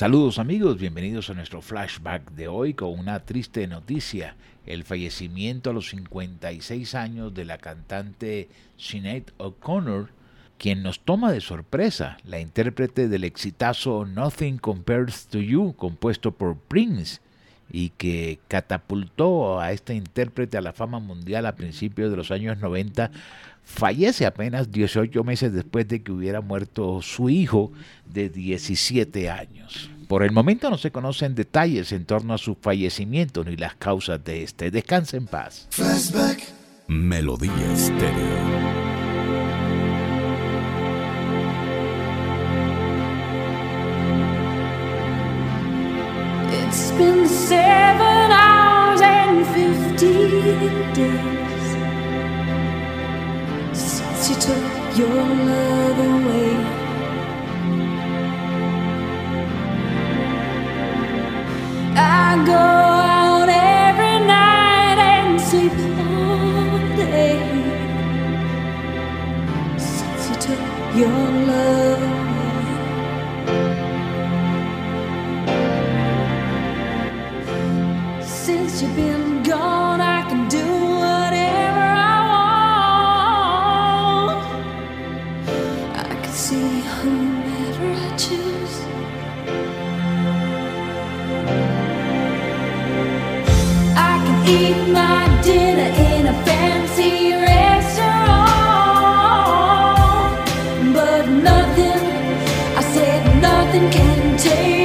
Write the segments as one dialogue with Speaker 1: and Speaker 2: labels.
Speaker 1: Saludos amigos, bienvenidos a nuestro flashback de hoy con una triste noticia, el fallecimiento a los 56 años de la cantante Sinead O'Connor, quien nos toma de sorpresa, la intérprete del exitazo Nothing Compares to You, compuesto por Prince, y que catapultó a esta intérprete a la fama mundial a principios de los años 90 fallece apenas 18 meses después de que hubiera muerto su hijo de 17 años. Por el momento no se conocen detalles en torno a su fallecimiento ni las causas de este. Descanse en paz. Flashback.
Speaker 2: Melodía Estéreo.
Speaker 3: It's been seven hours and fifteen days. You took your love away. I go out every night and sleep all day since you took your love away. Eat my dinner in a fancy restaurant, but nothing, I said nothing can take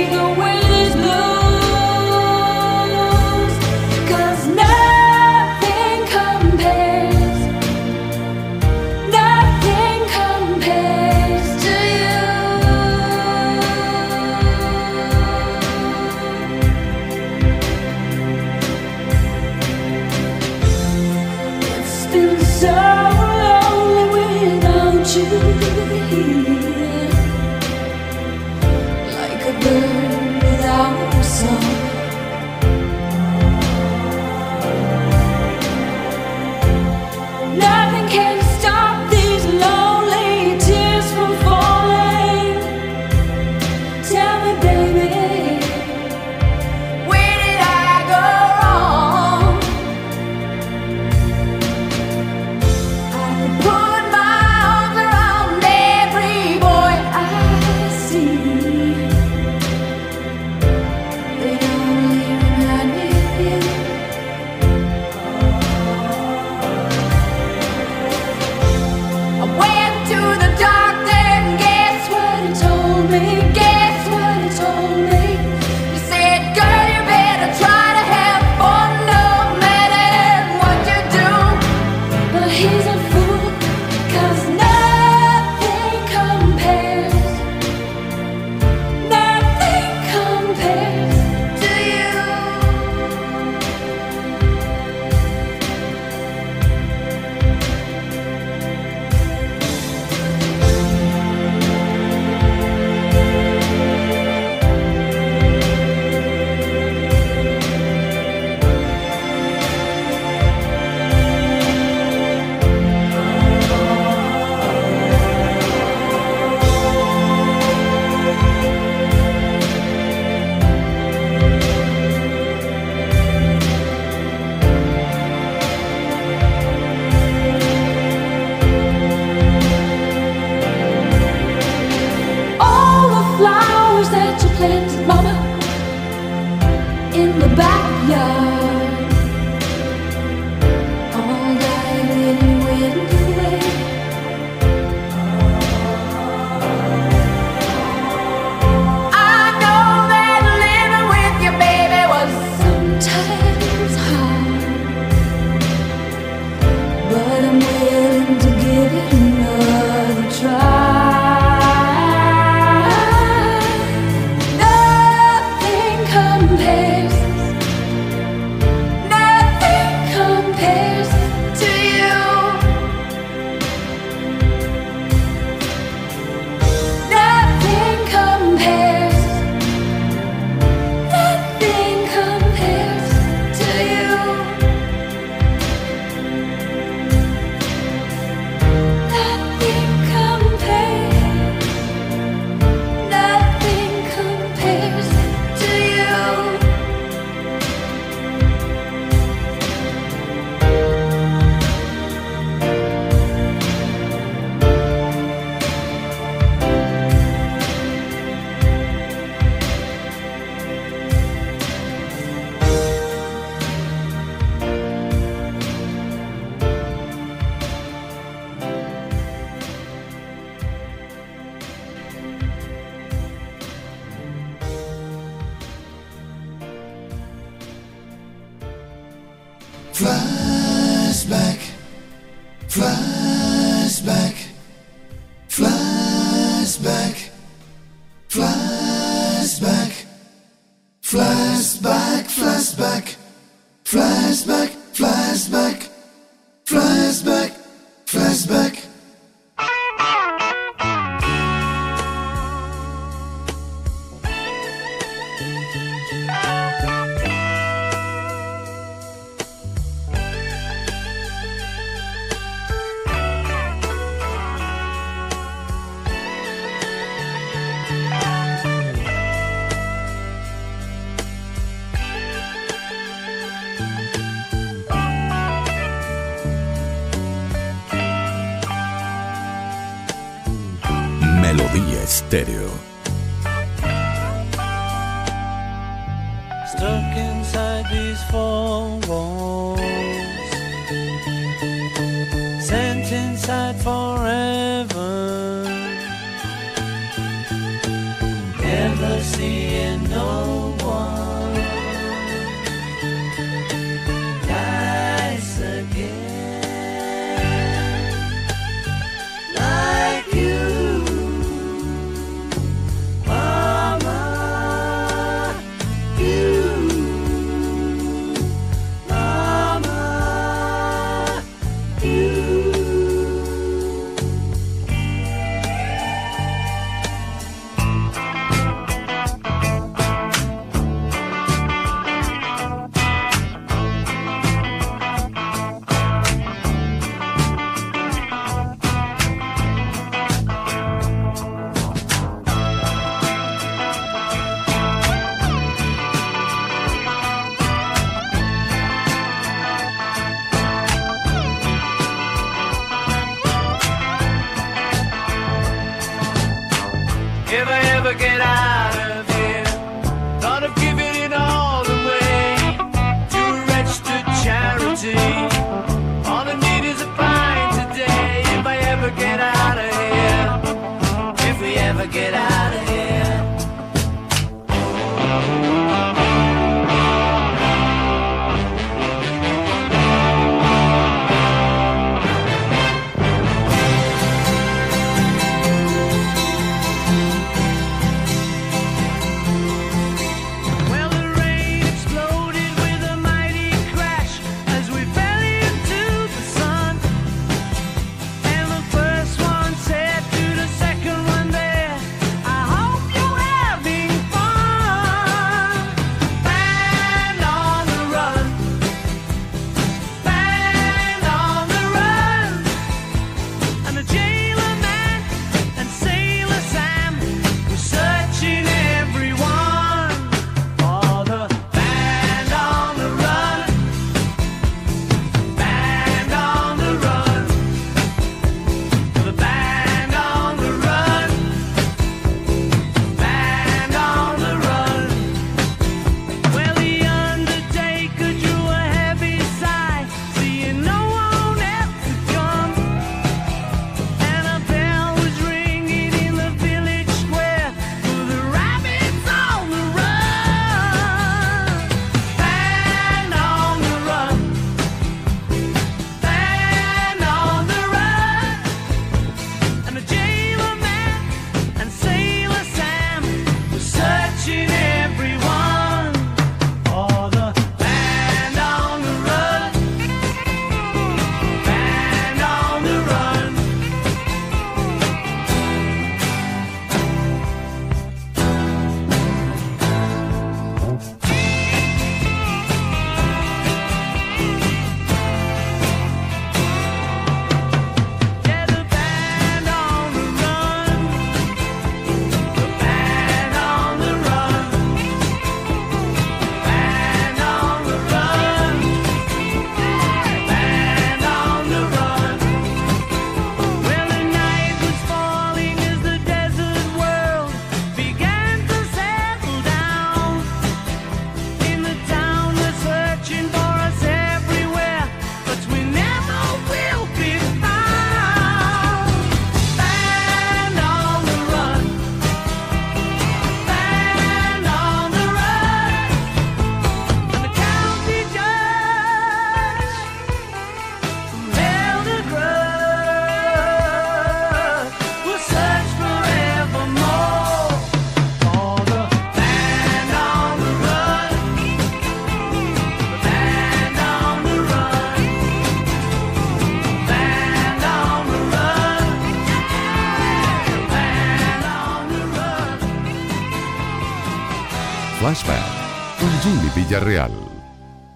Speaker 4: Villarreal.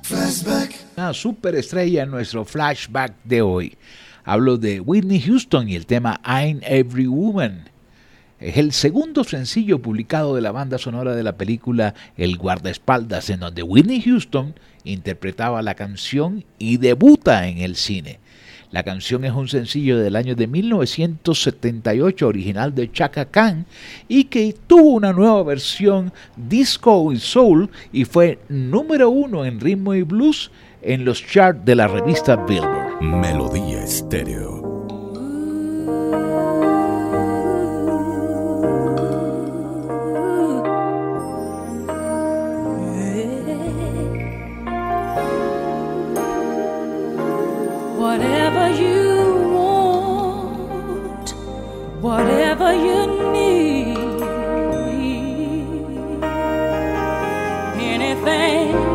Speaker 5: Flashback.
Speaker 1: Una superestrella en nuestro flashback de hoy. Hablo de Whitney Houston y el tema I'm Every Woman. Es el segundo sencillo publicado de la banda sonora de la película El guardaespaldas, en donde Whitney Houston interpretaba la canción y debuta en el cine. La canción es un sencillo del año de 1978 original de Chaka Khan y que tuvo una nueva versión disco y soul y fue número uno en ritmo y blues en los charts de la revista Billboard.
Speaker 4: Melodía Estéreo.
Speaker 6: You want, whatever you need, anything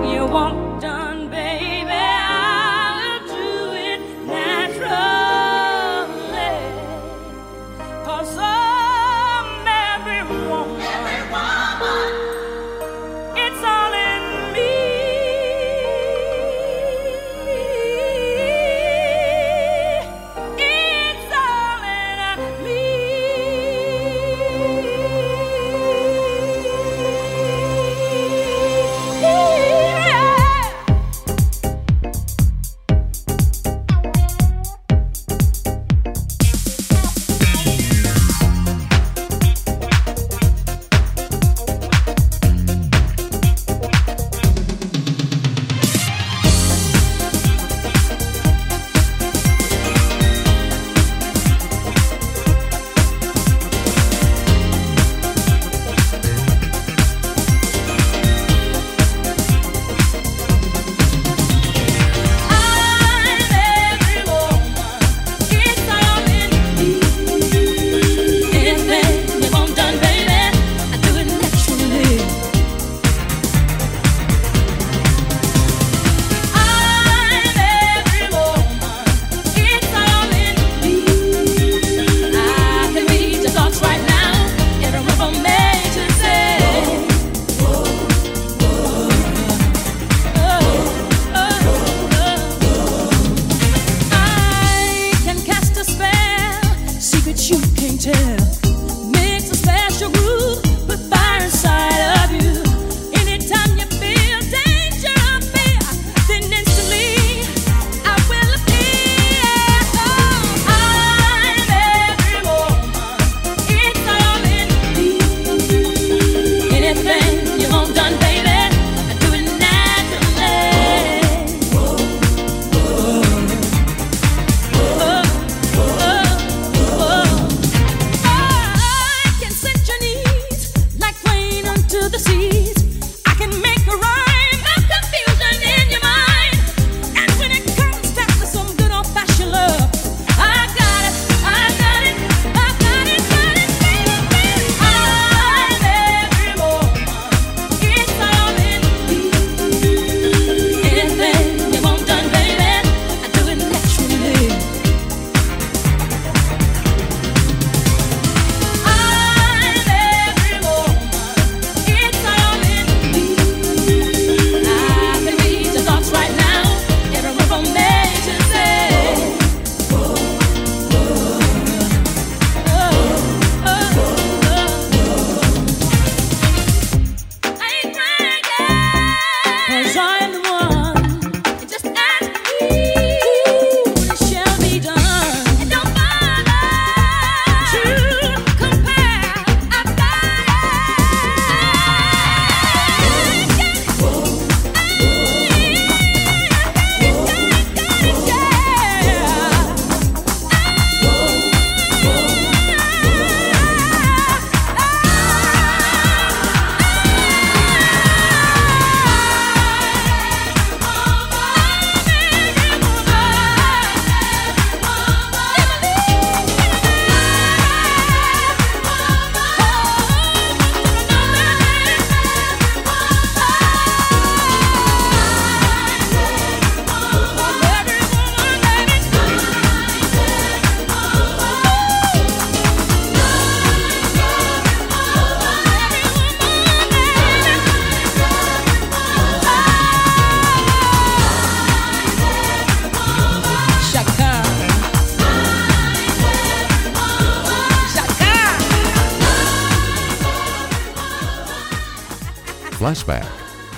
Speaker 7: Flashback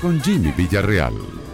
Speaker 7: con Jimmy Villarreal.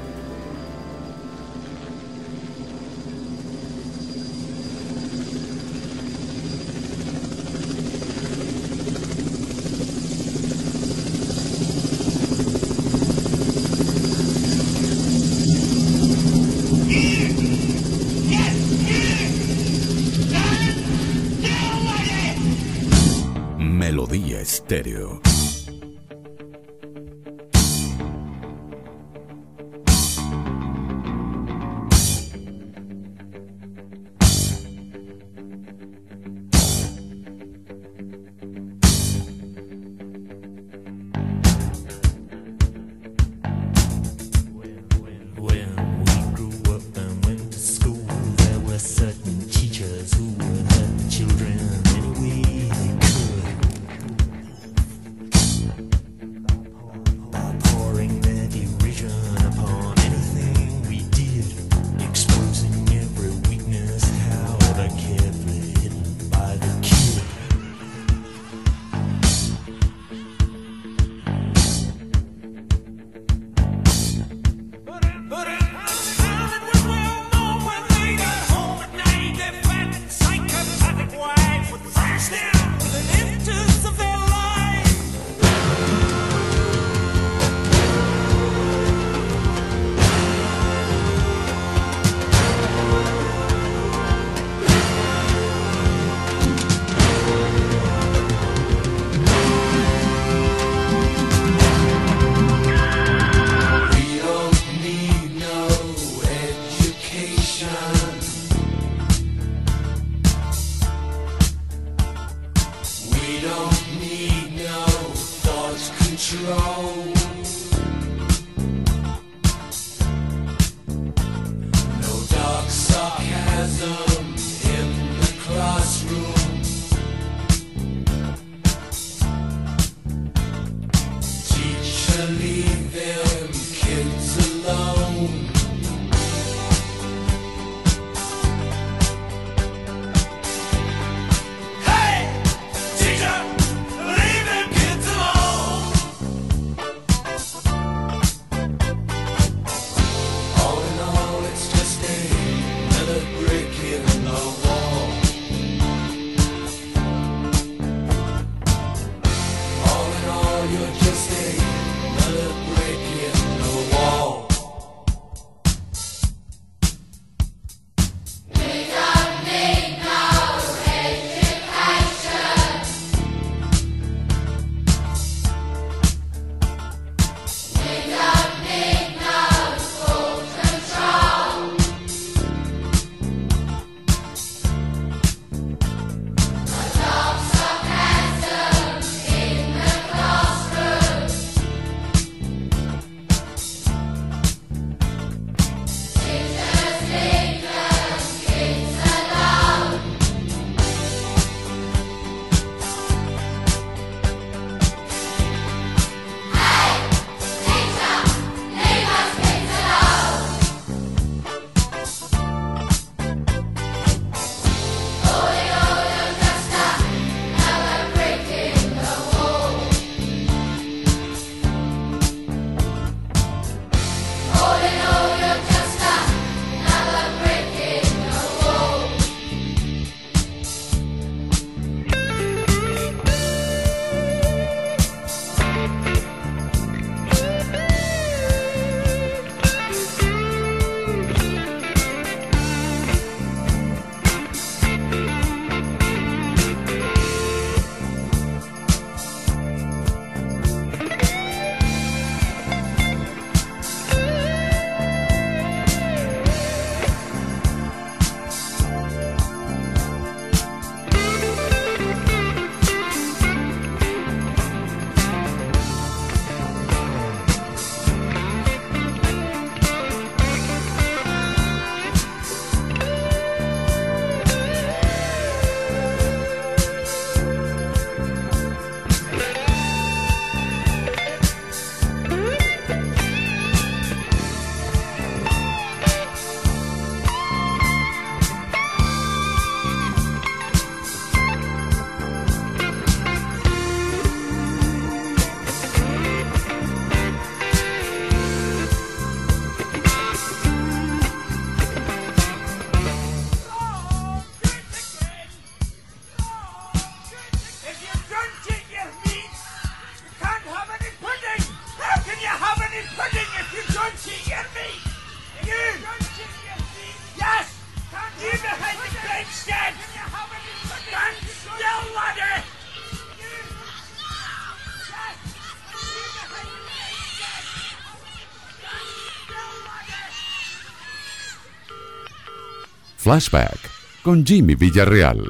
Speaker 2: Flashback con Jimmy Villarreal.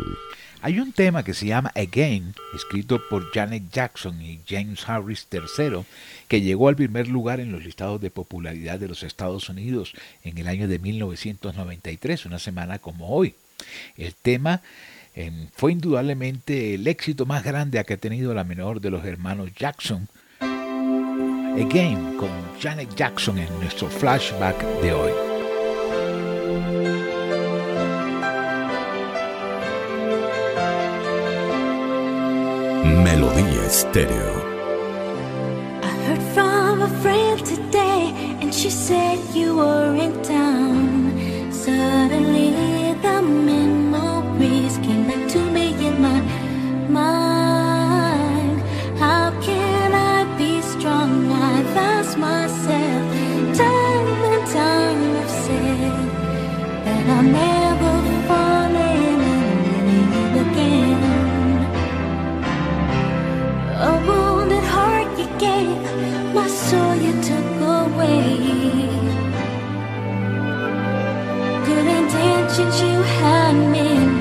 Speaker 1: Hay un tema que se llama Again, escrito por Janet Jackson y James Harris III, que llegó al primer lugar en los listados de popularidad de los Estados Unidos en el año de 1993, una semana como hoy. El tema fue indudablemente el éxito más grande que ha tenido la menor de los hermanos Jackson. Again con Janet Jackson en nuestro flashback de hoy.
Speaker 2: Melodía Estéreo.
Speaker 3: I heard from a friend today, and she said you were in town. Suddenly, the my soul you took away. Good intentions you had many,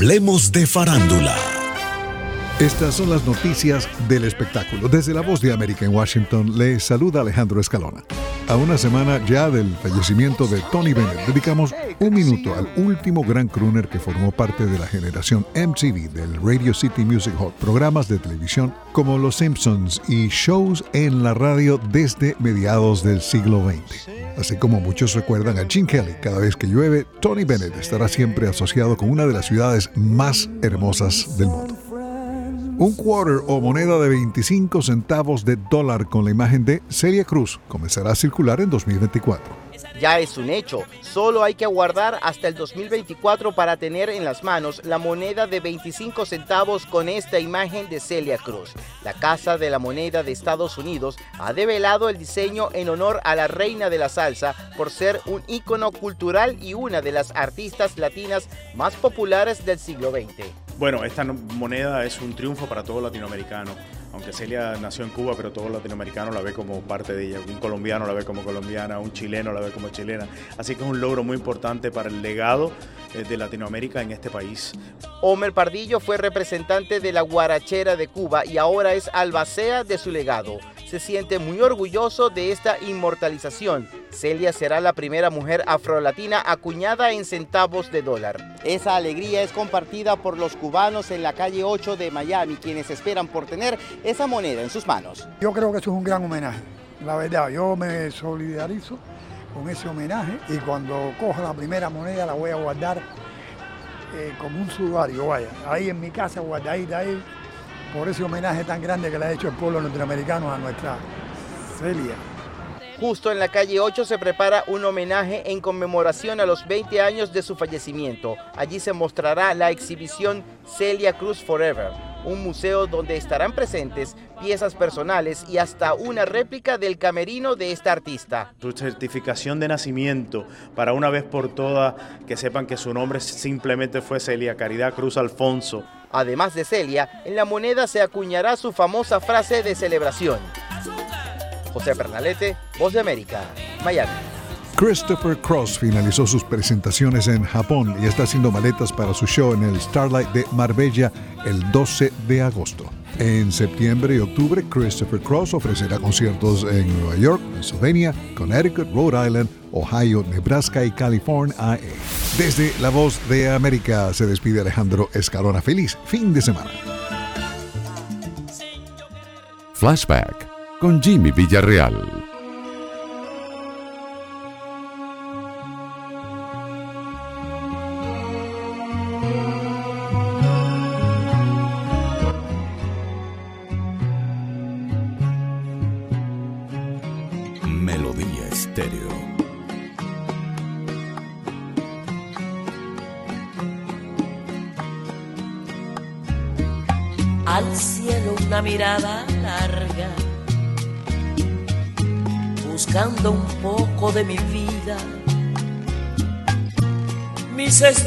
Speaker 8: hablemos de farándula.
Speaker 9: Estas son las noticias del espectáculo. Desde la voz de América en Washington, le saluda Alejandro Escalona. A una semana ya del fallecimiento de Tony Bennett, dedicamos un minuto al último gran crooner que formó parte de la generación MTV del Radio City Music Hall, programas de televisión como Los Simpsons y shows en la radio desde mediados del siglo XX. Así como muchos recuerdan a Gene Kelly, cada vez que llueve, Tony Bennett estará siempre asociado con una de las ciudades más hermosas del mundo. Un quarter o moneda de 25 centavos de dólar con la imagen de Celia Cruz comenzará a circular en 2024.
Speaker 8: Ya es un hecho. Solo hay que aguardar hasta el 2024 para tener en las manos la moneda de 25 centavos con esta imagen de Celia Cruz. La Casa de la Moneda de Estados Unidos ha develado el diseño en honor a la reina de la salsa por ser un ícono cultural y una de las artistas latinas más populares del siglo XX.
Speaker 10: Bueno, esta moneda es un triunfo para todo latinoamericano. Aunque Celia nació en Cuba, pero todo latinoamericano la ve como parte de ella. Un colombiano la ve como colombiana, un chileno la ve como chilena. Así que es un logro muy importante para el legado eh, de Latinoamérica en este país.
Speaker 8: Homer Pardillo fue representante de la guarachera de Cuba y ahora es albacea de su legado se siente muy orgulloso de esta inmortalización. Celia será la primera mujer afrolatina acuñada en centavos de dólar. Esa alegría es compartida por los cubanos en la calle 8 de Miami, quienes esperan por tener esa moneda en sus manos.
Speaker 11: Yo creo que eso es un gran homenaje, la verdad. Yo me solidarizo con ese homenaje y cuando coja la primera moneda la voy a guardar eh, como un sudario, vaya, ahí en mi casa guardadita ahí por ese homenaje tan grande que le ha hecho el pueblo norteamericano a nuestra Celia.
Speaker 8: Justo en la calle 8 se prepara un homenaje en conmemoración a los 20 años de su fallecimiento. Allí se mostrará la exhibición Celia Cruz Forever, un museo donde estarán presentes piezas personales y hasta una réplica del camerino de esta artista.
Speaker 10: Su certificación de nacimiento para una vez por todas que sepan que su nombre simplemente fue Celia Caridad Cruz Alfonso.
Speaker 8: Además de Celia, en la moneda se acuñará su famosa frase de celebración. José Pernalete, Voz de América, Miami.
Speaker 9: Christopher Cross finalizó sus presentaciones en Japón y está haciendo maletas para su show en el Starlight de Marbella el 12 de agosto. En septiembre y octubre, Christopher Cross ofrecerá conciertos en Nueva York, Pennsylvania, Connecticut, Rhode Island, Ohio, Nebraska y California. Desde La Voz de América se despide Alejandro Escalona. Feliz fin de semana.
Speaker 2: Flashback con Jimmy Villarreal.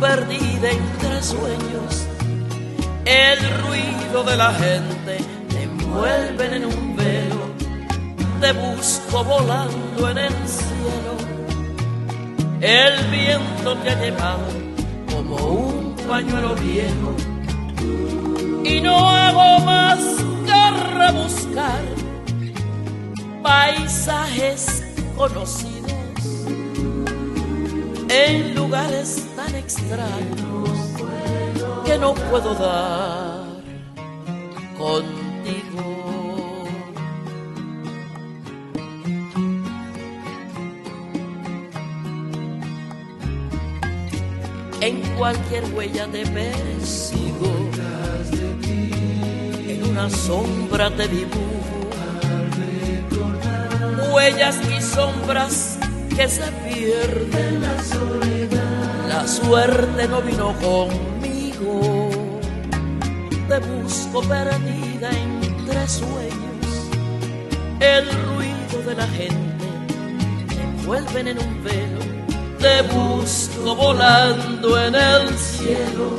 Speaker 12: perdida entre sueños el ruido de la gente te envuelven en un velo te busco volando en el cielo. El viento te ha llevado como un pañuelo viejo. Y no hago más que rebuscar paisajes conocidos en lugares tan extraños que no puedo dar contigo. en cualquier huella te persigo. En una sombra te dibujo. Huellas y sombras que se pierden. La soledad. La suerte no vino conmigo. Te busco perdida entre sueños. El ruido de la gente me envuelven en un velo te busco volando en el cielo.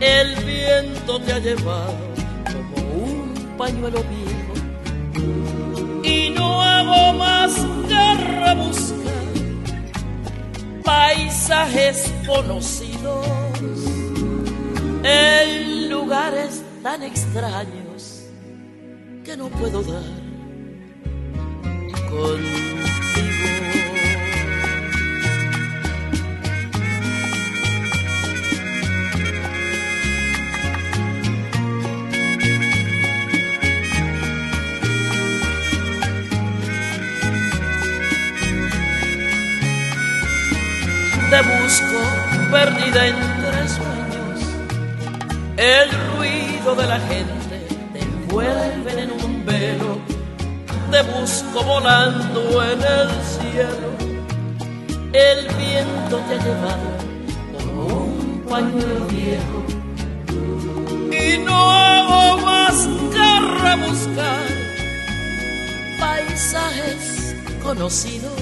Speaker 12: El viento te ha llevado como un pañuelo viejo. Y no hago más que rebuscar paisajes conocidos en lugares tan extraños que no puedo dar con perdida entre sueños. El ruido de la gente te envuelve en un velo. Te busco volando en el cielo. El viento te ha llevado como un pañuelo viejo. Y no hago más que rebuscar paisajes conocidos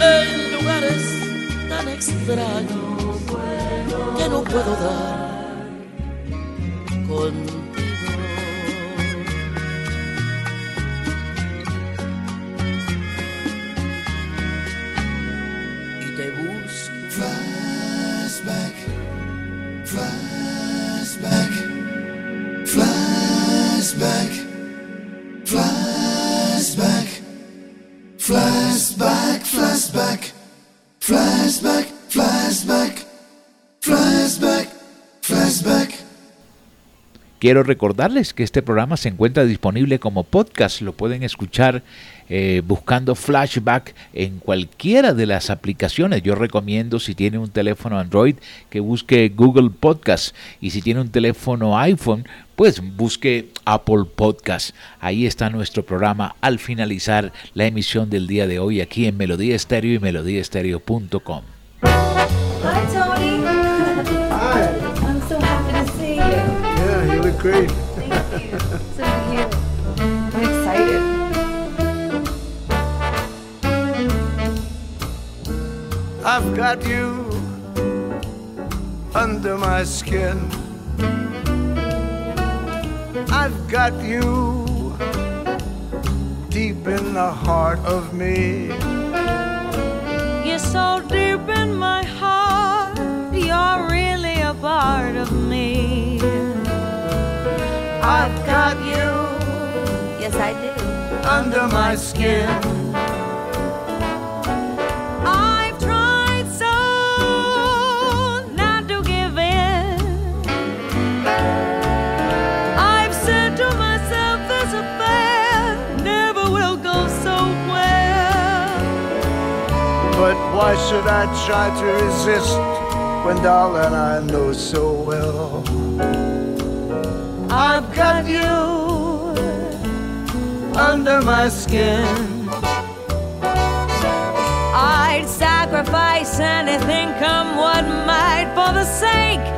Speaker 12: en lugares tan extraños que no puedo dar contigo.
Speaker 1: Quiero recordarles que este programa se encuentra disponible como podcast. Lo pueden escuchar eh, buscando Flashback en cualquiera de las aplicaciones. Yo recomiendo si tiene un teléfono Android que busque Google Podcast y si tiene un teléfono iPhone pues busque Apple Podcast. Ahí está nuestro programa al finalizar la emisión del día de hoy aquí en Melodía Estéreo y melodíaestéreo.com.
Speaker 13: great.
Speaker 14: Thank you. So do you. I'm excited.
Speaker 13: I've got you under my skin. I've got you deep in the heart of me.
Speaker 6: You're so deep in my heart, you're really a part of me.
Speaker 13: I've got you
Speaker 14: Yes, I do.
Speaker 13: under my skin.
Speaker 6: I've tried so not to give in. I've said to myself, this affair never will go so well.
Speaker 13: But why should I try to resist when, darling, I know so well? Got you under my skin.
Speaker 6: I'd sacrifice anything, come what might, for the sake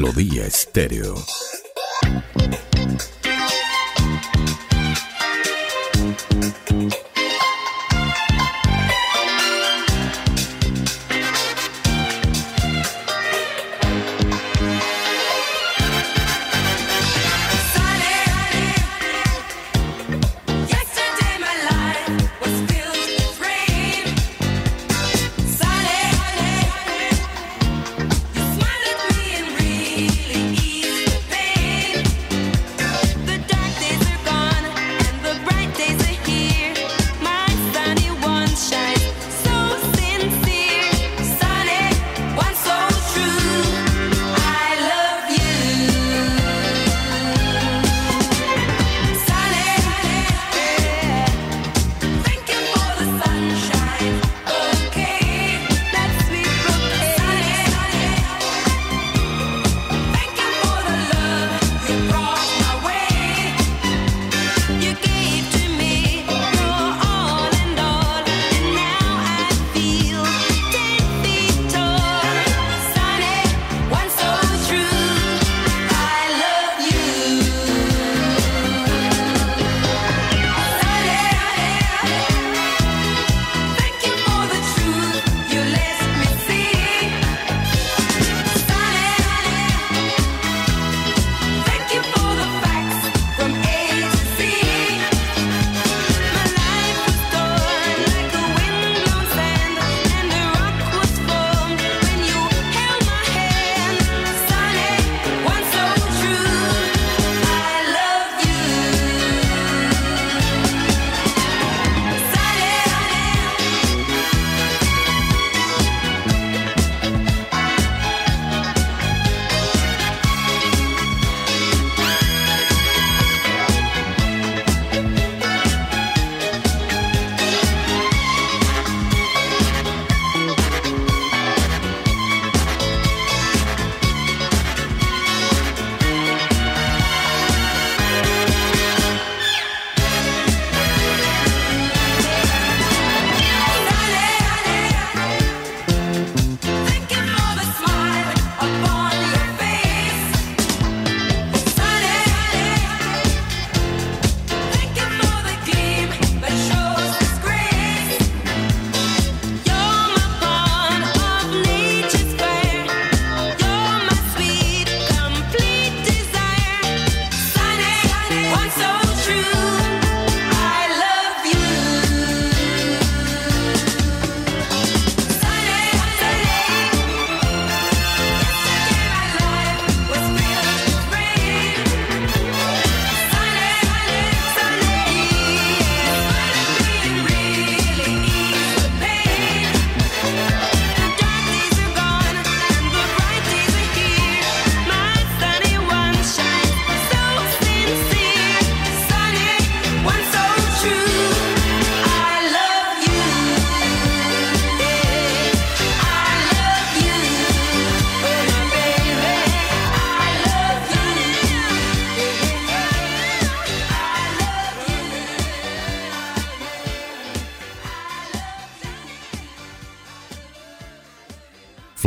Speaker 3: Melodía Estéreo.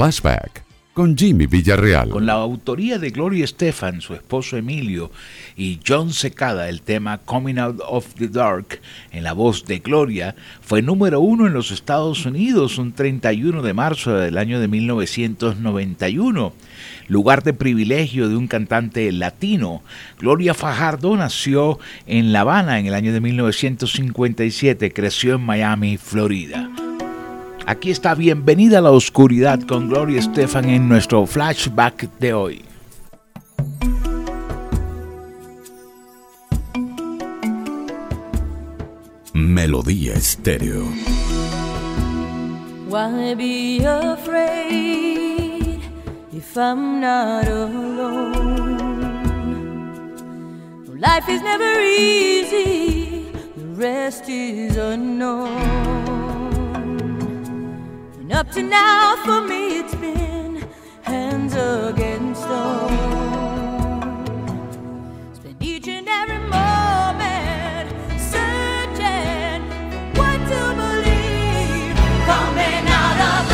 Speaker 2: Flashback con Jimmy Villarreal.
Speaker 1: Con la autoría de Gloria Estefan, su esposo Emilio y John Secada, el tema Coming Out of the Dark, en la voz de Gloria, fue número uno en los Estados Unidos un 31 de marzo del año de 1991. Lugar de privilegio de un cantante latino, Gloria Fajardo nació en La Habana en el año de 1957, creció en Miami, Florida. Aquí está Bienvenida a la Oscuridad con Gloria Estefan en nuestro flashback de hoy.
Speaker 2: Melodía estéreo.
Speaker 3: Why be afraid if I'm not alone? Life is never easy, the rest is unknown. When up to now for me it's been hands against stone. Spent each and every moment searching what to believe. Coming out of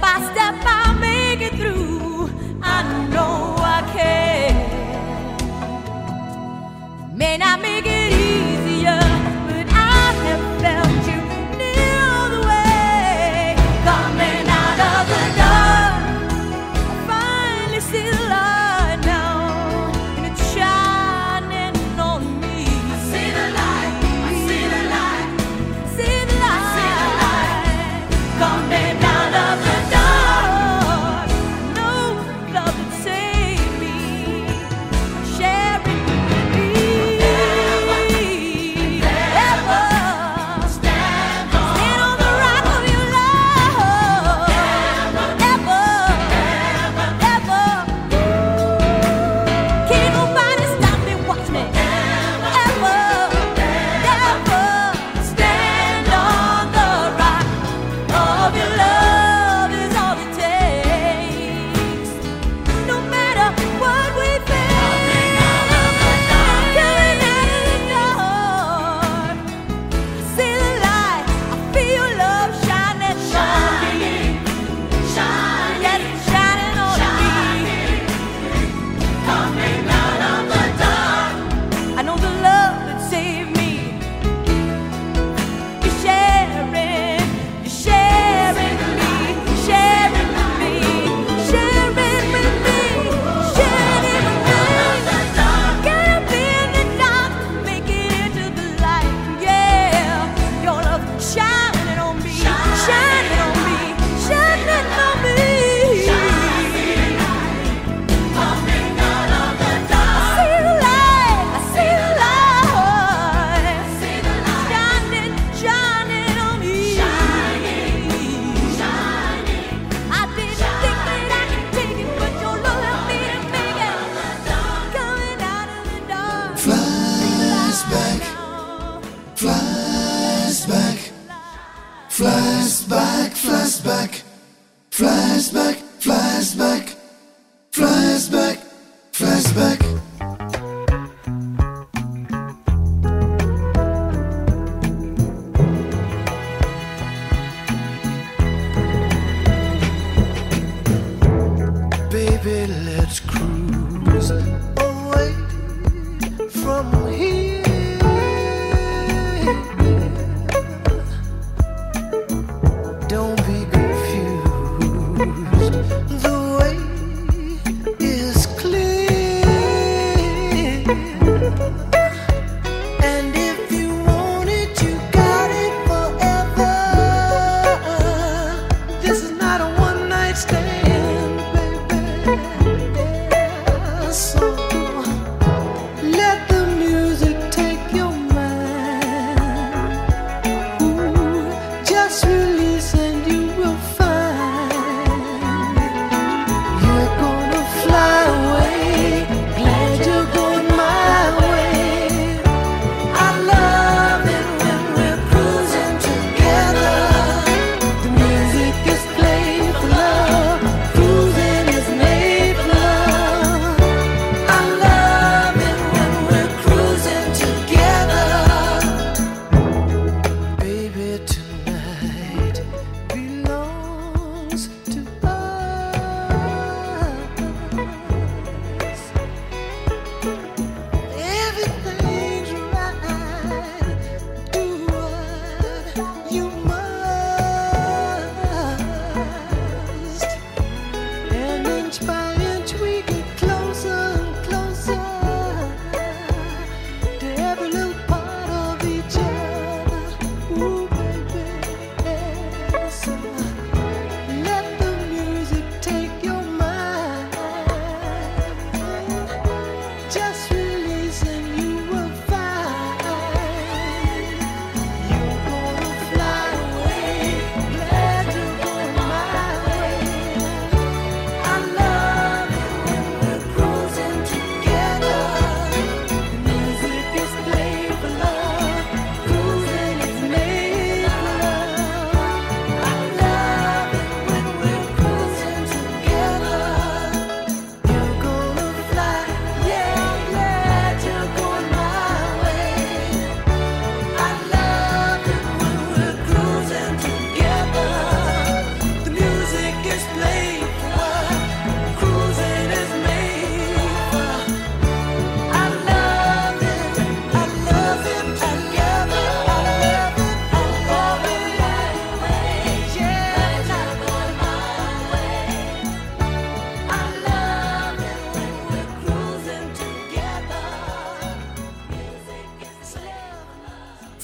Speaker 3: pasta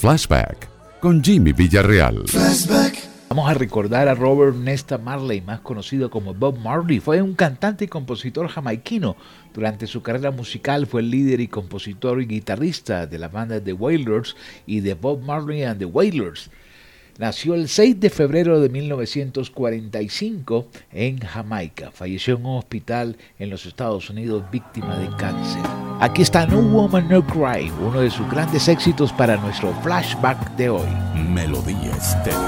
Speaker 4: Flashback
Speaker 2: con Jimmy Villarreal.
Speaker 1: Vamos a recordar a Robert Nesta Marley, más conocido como Bob Marley. Fue un cantante y compositor jamaiquino. Durante su carrera musical fue el líder y compositor y guitarrista de la banda The Wailers y de Bob Marley and the Wailers. Nació el 6 de febrero de 1945 en Jamaica. Falleció en un hospital en los Estados Unidos víctima de cáncer. Aquí está No Woman No Cry, uno de sus grandes éxitos para nuestro flashback de hoy.
Speaker 2: Melodía Estéreo.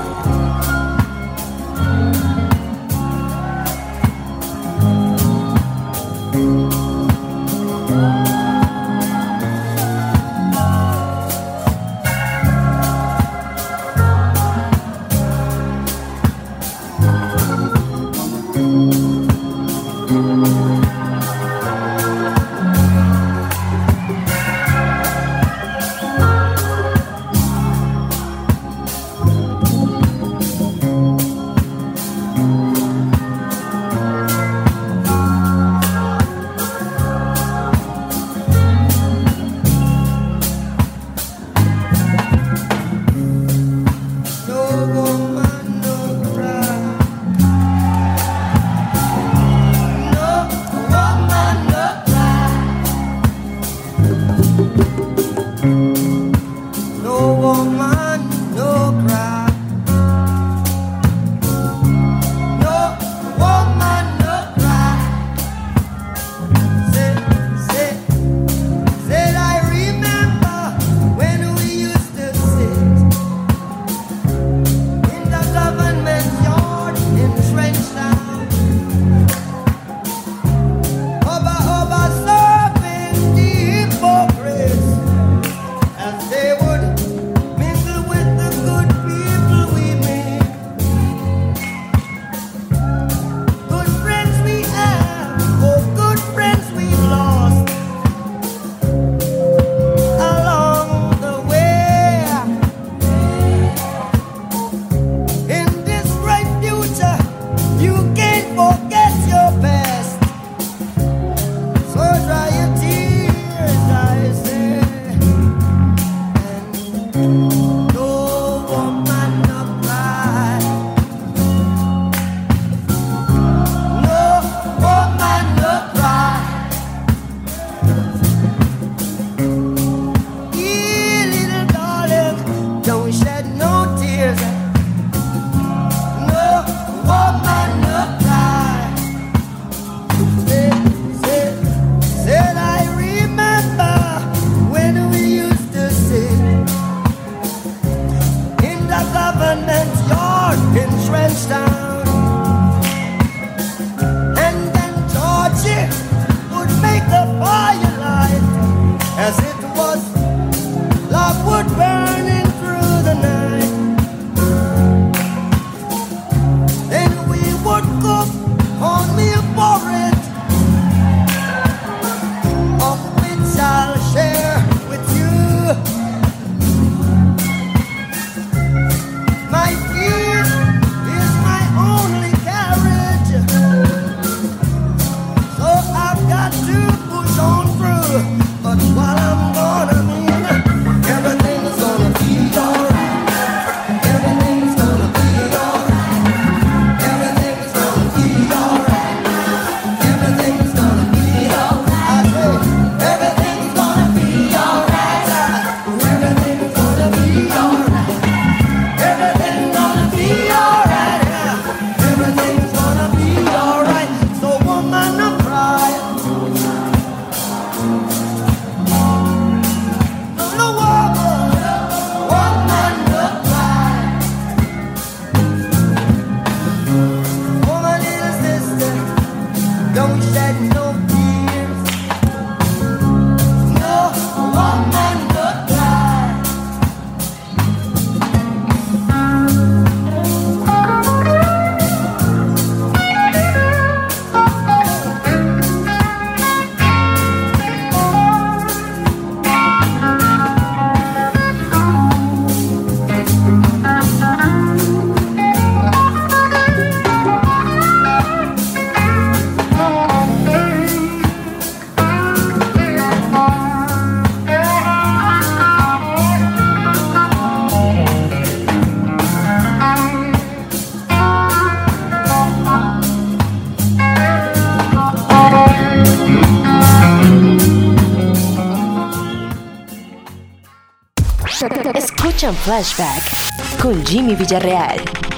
Speaker 13: Flashback con Jimmy Villarreal.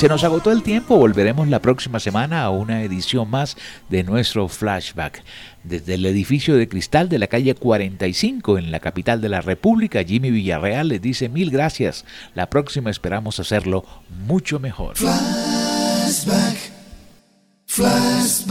Speaker 1: Se nos agotó el tiempo, volveremos la próxima semana a una edición más de nuestro flashback. Desde el edificio de cristal de la calle 45 en la capital de la República, Jimmy Villarreal les dice mil gracias. La próxima esperamos hacerlo mucho mejor.
Speaker 4: Flashback. Flashback.